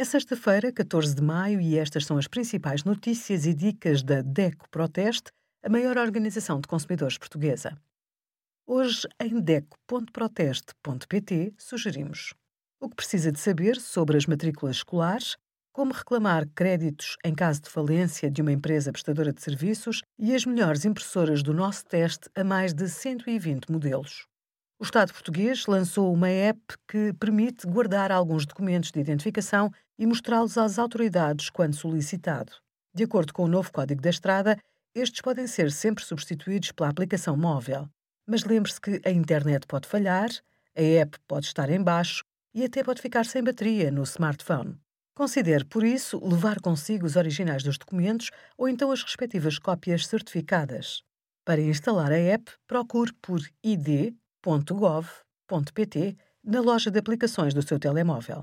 É sexta-feira, 14 de maio, e estas são as principais notícias e dicas da DECO Proteste, a maior organização de consumidores portuguesa. Hoje, em DECO.proteste.pt, sugerimos o que precisa de saber sobre as matrículas escolares, como reclamar créditos em caso de falência de uma empresa prestadora de serviços e as melhores impressoras do nosso teste a mais de 120 modelos. O Estado português lançou uma app que permite guardar alguns documentos de identificação e mostrá-los às autoridades quando solicitado. De acordo com o novo Código da Estrada, estes podem ser sempre substituídos pela aplicação móvel. Mas lembre-se que a internet pode falhar, a app pode estar em baixo e até pode ficar sem bateria no smartphone. Considere, por isso, levar consigo os originais dos documentos ou então as respectivas cópias certificadas. Para instalar a app, procure por ID www.gov.pt na loja de aplicações do seu telemóvel.